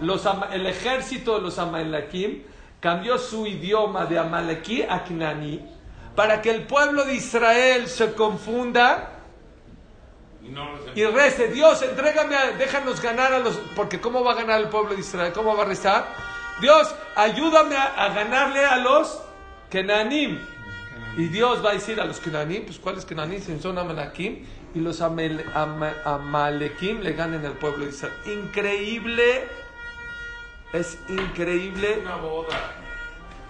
Los el ejército de los Amalequim cambió su idioma de Amalequí a Knani para que el pueblo de Israel se confunda Y rece, Dios, entrégame, a- déjanos ganar a los... Porque ¿cómo va a ganar el pueblo de Israel? ¿Cómo va a rezar? Dios, ayúdame a, a ganarle a los Kenanim. Y Dios va a decir a los Kenanim, pues ¿cuáles Kenanim? Si Son Amalequim. Y los Amel- Ama- Amalequim le ganen al pueblo de Israel. Increíble. Es increíble. una boda.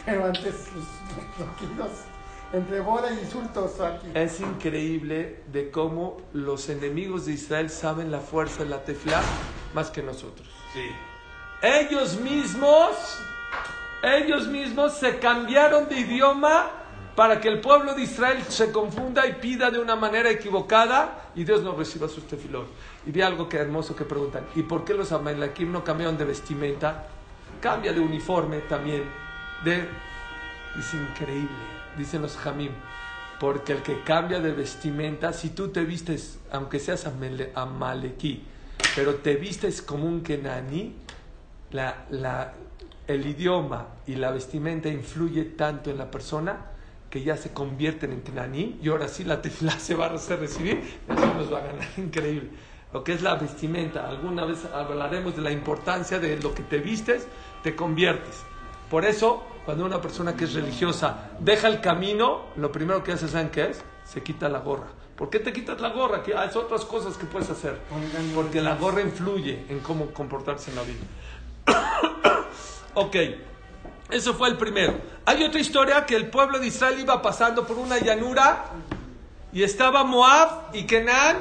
Pero antes, pues, tranquilos. Entre boda y insultos aquí. Es increíble de cómo los enemigos de Israel saben la fuerza de la tefla más que nosotros. Sí. Ellos mismos, ellos mismos se cambiaron de idioma para que el pueblo de Israel se confunda y pida de una manera equivocada y Dios no reciba sus tefilot. Y vi algo que hermoso que preguntan, ¿y por qué los amalequim no cambiaron de vestimenta? Cambia de uniforme también. De... Es increíble, dicen los jamim. Porque el que cambia de vestimenta, si tú te vistes, aunque seas amale- amalequí, pero te vistes como un la- el idioma y la vestimenta influye tanto en la persona que ya se convierten en kenaní y ahora sí la tefilá se va a recibir y así nos va a ganar. Increíble. lo que es la vestimenta. Alguna vez hablaremos de la importancia de lo que te vistes, te conviertes. Por eso, cuando una persona que es religiosa deja el camino, lo primero que hace, ¿saben qué es? Se quita la gorra. ¿Por qué te quitas la gorra? Que hay otras cosas que puedes hacer. Porque la gorra influye en cómo comportarse en la vida. ok, eso fue el primero. Hay otra historia que el pueblo de Israel iba pasando por una llanura y estaba Moab y Kenan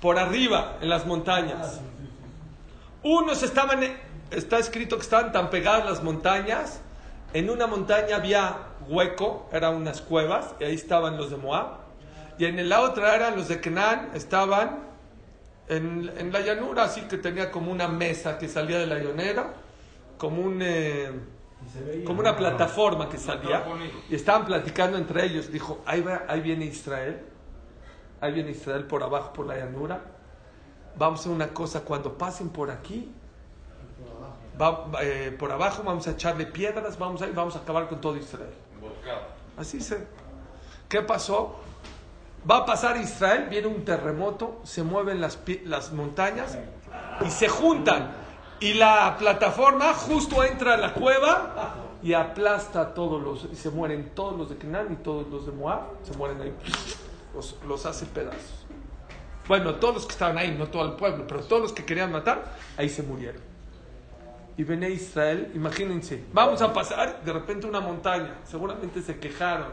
por arriba, en las montañas. Unos estaban, está escrito que estaban tan pegadas las montañas, en una montaña había hueco, eran unas cuevas, y ahí estaban los de Moab, y en la otra eran los de Kenan, estaban en, en la llanura, así que tenía como una mesa que salía de la llanera, como un... eh, como una plataforma que salía y estaban platicando entre ellos. Dijo, ahí, va- ahí viene Israel, ahí viene Israel por abajo, por la llanura. Vamos a hacer una cosa, cuando pasen por aquí, va- eh, por abajo vamos a echarle piedras, vamos a, vamos a acabar con todo Israel. Así se. ¿Qué pasó? Va a pasar Israel, viene un terremoto, se mueven las, las montañas y se juntan. Y la plataforma justo entra a la cueva y aplasta a todos los. Y se mueren todos los de Kenan y todos los de Moab. Se mueren ahí. Los, los hace pedazos. Bueno, todos los que estaban ahí, no todo el pueblo, pero todos los que querían matar, ahí se murieron. Y ven Israel, imagínense, vamos a pasar de repente una montaña. Seguramente se quejaron.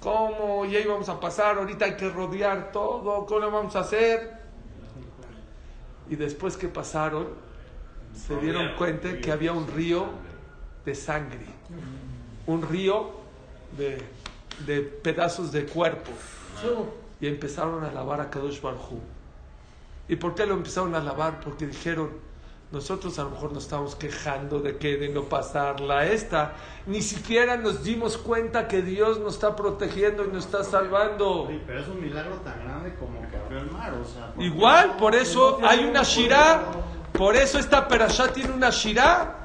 ¿Cómo? Ya íbamos a pasar, ahorita hay que rodear todo, ¿cómo lo vamos a hacer? Y después que pasaron, se dieron cuenta que había un río de sangre, un río de, de pedazos de cuerpo. Y empezaron a lavar a Kadosh Barhu. ¿Y por qué lo empezaron a lavar? Porque dijeron, nosotros a lo mejor nos estamos quejando de que de no pasarla esta. Ni siquiera nos dimos cuenta que Dios nos está protegiendo y nos está salvando. Sí, pero es un milagro tan grande como que abrió el mar, o sea. ¿por qué Igual, por eso hay una problema. Por eso esta perashá tiene una Shirah.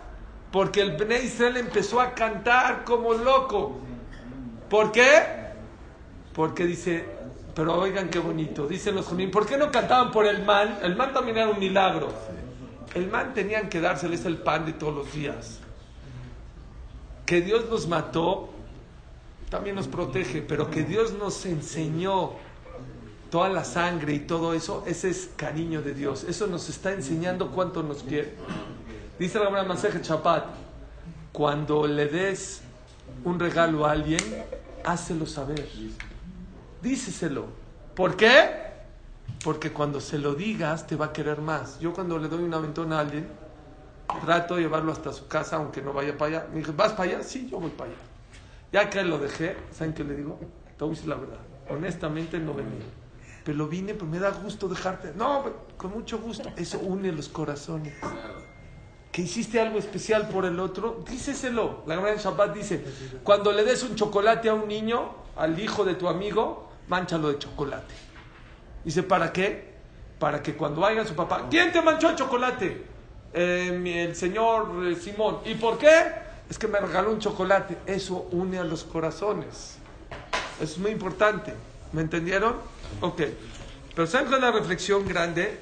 Porque el Bnei empezó a cantar como loco. ¿Por qué? Porque dice, pero oigan qué bonito, dicen los judíos, ¿por qué no cantaban por el man? El man también era un milagro. El man tenían que dárseles el pan de todos los días. Que Dios nos mató, también nos protege, pero que Dios nos enseñó toda la sangre y todo eso, ese es cariño de Dios. Eso nos está enseñando cuánto nos quiere. Dice la Masejet Chapat, cuando le des un regalo a alguien, hácelo saber. Díceselo. ¿Por qué? Porque cuando se lo digas, te va a querer más. Yo cuando le doy un aventón a alguien, trato de llevarlo hasta su casa, aunque no vaya para allá. Me dice, ¿vas para allá? Sí, yo voy para allá. Ya que lo dejé, ¿saben qué le digo? Te voy la verdad. Honestamente no venía. Pero vine, pues me da gusto dejarte. No, con mucho gusto. Eso une los corazones. Que hiciste algo especial por el otro, díceselo. La Gemara en Shabbat dice, cuando le des un chocolate a un niño, al hijo de tu amigo, manchalo de chocolate. Dice, ¿para qué? Para que cuando vaya su papá, ¿quién te manchó el chocolate? "Eh, el señor eh, Simón. ¿Y por qué? Es que me regaló un chocolate. Eso une a los corazones. Es muy importante. ¿Me entendieron? Ok. Pero ¿saben cuál es la reflexión grande?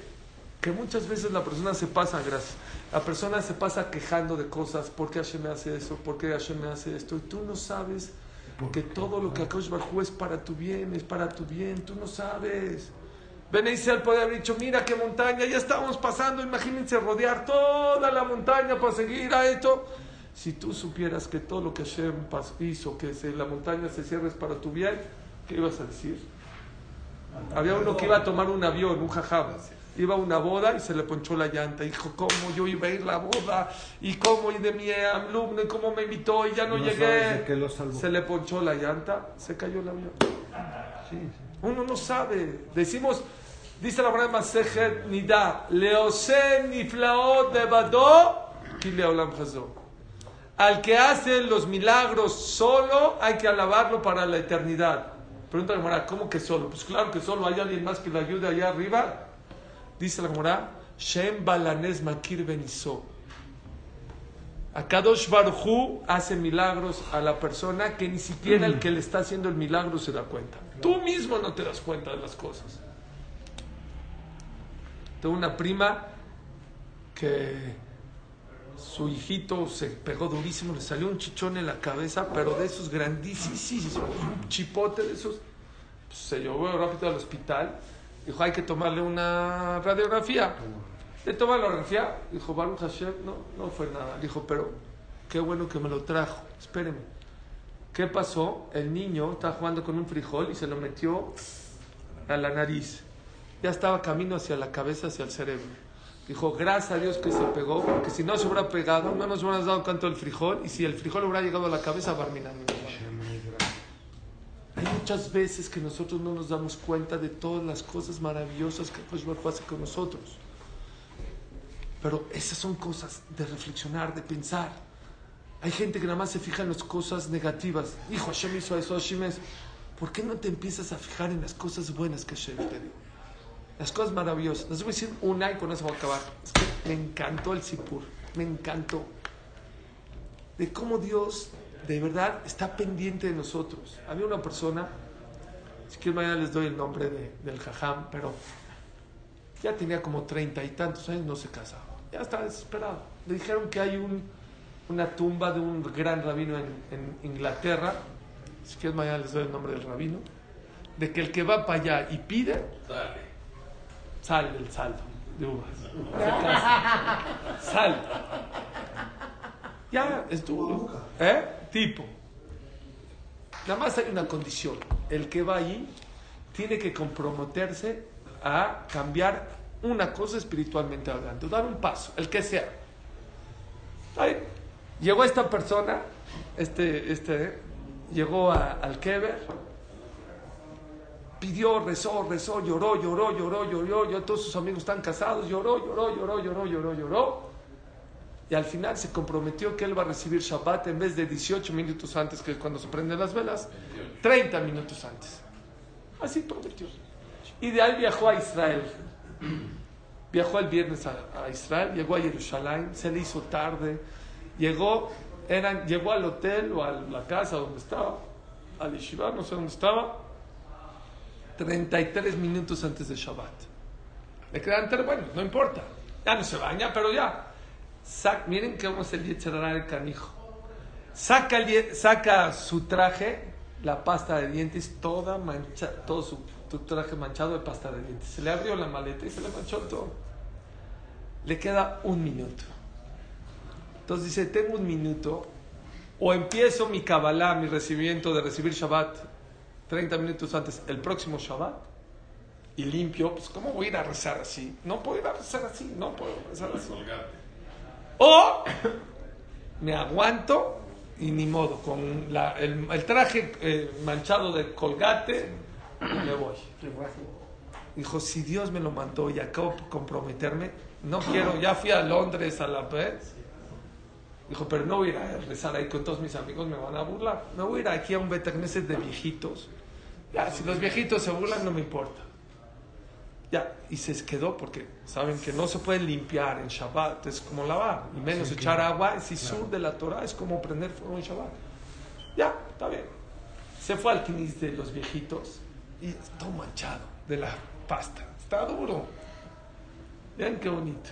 Que muchas veces la persona se pasa, gracias. La persona se pasa quejando de cosas. ¿Por qué Hashem me hace eso? ¿Por qué Hashem me hace esto? Y tú no sabes que todo lo que Akash Barjú es para tu bien, es para tu bien. Tú no sabes. Ben Israel puede haber dicho, mira qué montaña, ya estamos pasando, imagínense rodear toda la montaña para seguir a esto. Si tú supieras que todo lo que Hashem hizo, que la montaña se cierre es para tu bien, ¿qué ibas a decir? Había uno que iba a tomar un avión, un jajam. Iba a una boda y se le ponchó la llanta. Dijo, ¿cómo yo iba a ir a la boda? ¿Y cómo? Y de mi alumno, ¿y cómo me invitó? Y ya no, No llegué. qué lo. Se le ponchó la llanta, se cayó el avión. Uno no sabe. Decimos, dice la Brahma Masejet Nida, Leose niflaot levado, ki leolam chazó. Al que hace los milagros solo, hay que alabarlo para la eternidad. Pregunta la Gemara, ¿cómo que solo? Pues claro que solo, ¿hay alguien más que le ayude allá arriba? Dice la Gemara, Shem balanes makir benizó. Akadosh Barujú hace milagros a la persona que ni siquiera el que le está haciendo el milagro se da cuenta. Tú mismo no te das cuenta de las cosas. Tengo una prima que su hijito se pegó durísimo, le salió un chichón en la cabeza, pero de esos grandísimos, un chipote de esos. Pues, se llevó rápido al hospital. Dijo, hay que tomarle una radiografía. Le tomó la radiografía. Dijo, Baruch Hashem, no, no fue nada. Dijo, pero qué bueno que me lo trajo. Espéreme. ¿Qué pasó? El niño estaba jugando con un frijol y se lo metió a la nariz. Ya estaba camino hacia la cabeza, hacia el cerebro. Dijo, gracias a Dios que se pegó, porque si no se hubiera pegado, no nos hubieran dado tanto el frijol, y si el frijol hubiera llegado a la cabeza, Barminan. Hay muchas veces que nosotros no nos damos cuenta de todas las cosas maravillosas que Dios hace con nosotros. Pero esas son cosas de reflexionar, de pensar. Hay gente que nada más se fija en las cosas negativas. Hijo, Hashem hizo eso, Hashem es. ¿Por qué no te empiezas a fijar en las cosas buenas que Hashem te dio? Las cosas maravillosas. Les voy a decir una y con eso voy a acabar. Es que me encantó el Sipur. Me encantó. De cómo Dios de verdad está pendiente de nosotros. Había una persona, si quieren mañana les doy el nombre de- del jajam, pero ya tenía como treinta y tantos años, no se casaba. Ya estaba desesperado. Le dijeron que hay un, una tumba de un gran rabino en, en Inglaterra. Si quieren mañana les doy el nombre del rabino. De que el que va para allá y pide. Sale el saldo de uvas. Sale. Ya estuvo. ¿Eh? Tipo. Nada más hay una condición. El que va allí tiene que comprometerse a cambiar una cosa espiritualmente hablando, dar un paso, el que sea. Ahí. Llegó esta persona, este, este, llegó a- al Keber, pidió, rezó, rezó, lloró, lloró, lloró, lloró, lloró, todos sus amigos están casados, lloró, lloró, lloró, lloró, lloró, lloró. Y al final se comprometió que él va a recibir Shabbat en vez de 18 minutos antes, que es cuando se prenden las velas, 30 minutos antes. Así prometió. Y de ahí viajó a Israel. Viajó el viernes a, a Israel, llegó a Jerusalén, se le hizo tarde, llegó, eran, llegó al hotel o a la casa donde estaba, al yeshiva, no sé dónde estaba, 33 minutos antes de Shabbat. Le quedan tres, bueno, no importa, ya no se baña, pero ya. Sac- miren cómo es el Yetzirah el canijo. Saca, el saca su traje, la pasta de dientes, toda mancha, todo su, tu traje manchado de pasta de dientes. Se le abrió la maleta y se le manchó todo. Le queda un minuto. Entonces dice, tengo un minuto, o empiezo mi Kabbalah, mi recibimiento de recibir Shabbat 30 minutos antes, el próximo Shabbat, y limpio, pues ¿cómo voy a ir a rezar así? No puedo ir a rezar así, no puedo rezar así. O me aguanto y ni modo, con la- el, el traje eh, manchado de colgate, me voy. Dijo, si Dios me lo mandó y acabo de comprometerme, no quiero, ya fui a Londres a la vez. Dijo, pero no voy a ir a rezar ahí con todos mis amigos, me van a burlar. Me voy a ir aquí a un Betagneset de viejitos. Ya, si los viejitos se burlan, no me importa. Ya, y se quedó porque saben que no se puede limpiar en Shabbat, es como lavar, y menos echar agua, es isur de la Torah, es como prender fuego en Shabbat. Ya, está bien. Se fue al knis de los viejitos y todo manchado de la pasta, está duro. Vean qué bonito.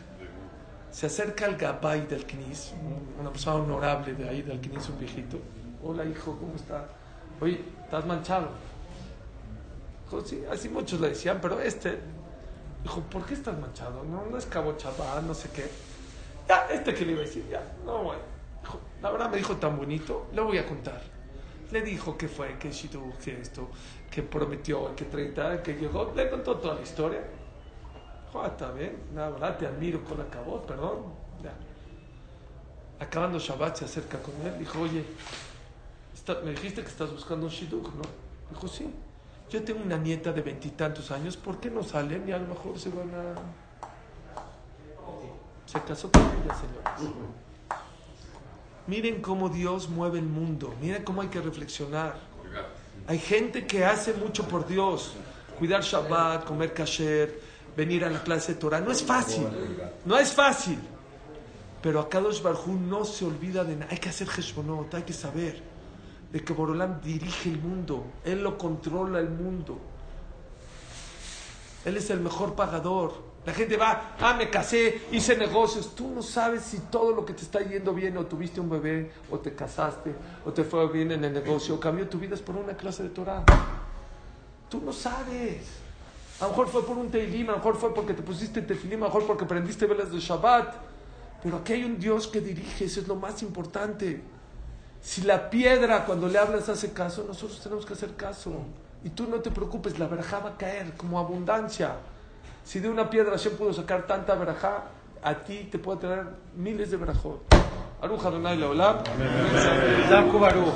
Se acerca al gabay del knis, un- una persona honorable de ahí del knis, un viejito. Hola hijo, ¿cómo está? Oye, estás manchado. Dijo, sí, así muchos le decían, pero este dijo, ¿por qué estás manchado? No, no es cabo chaval, no sé qué. Ya, este que le iba a decir, ya, no, bueno. Dijo, la verdad me dijo tan bonito, le voy a contar. Le dijo que fue, que Shidu, que esto, que prometió, que 30, que llegó, le contó toda la historia. Dijo, ah, está bien, la verdad te admiro con la cabot, perdón. Ya. Acabando Shabbat se acerca con él, dijo, oye, está- me dijiste que estás buscando un Shidduch, ¿no? Dijo, sí. Yo tengo una nieta de veintitantos años, ¿por qué no salen y a lo mejor se van a... Se casó con ella, señores. Miren cómo Dios mueve el mundo, miren cómo hay que reflexionar. Hay gente que hace mucho por Dios. Cuidar Shabbat, comer kasher, venir a la clase de Torah. No es fácil. No es fácil. Pero a Kadosh Barjú no se olvida de nada. Hay que hacer Heshbonot, hay que saber de que Borolam dirige el mundo. Él lo controla el mundo. Él es el mejor pagador. La gente va, ah, me casé, hice negocios. Tú no sabes si todo lo que te está yendo bien, o tuviste un bebé, o te casaste, o te fue bien en el negocio, o cambió tu vida es por una clase de Torah. Tú no sabes. A lo mejor fue por un teilim, a lo mejor fue porque te pusiste tefilim, a lo mejor porque prendiste velas de Shabbat. Pero aquí hay un Dios que dirige, eso es lo más importante. Si la piedra cuando le hablas hace caso, nosotros tenemos que hacer caso. Y tú no te preocupes, la verajá va a caer como abundancia. Si de una piedra Hashem pudo sacar tanta verajá, a ti te puede traer miles de verajot. Aruja Adonai Leolam. Zaku Baruch.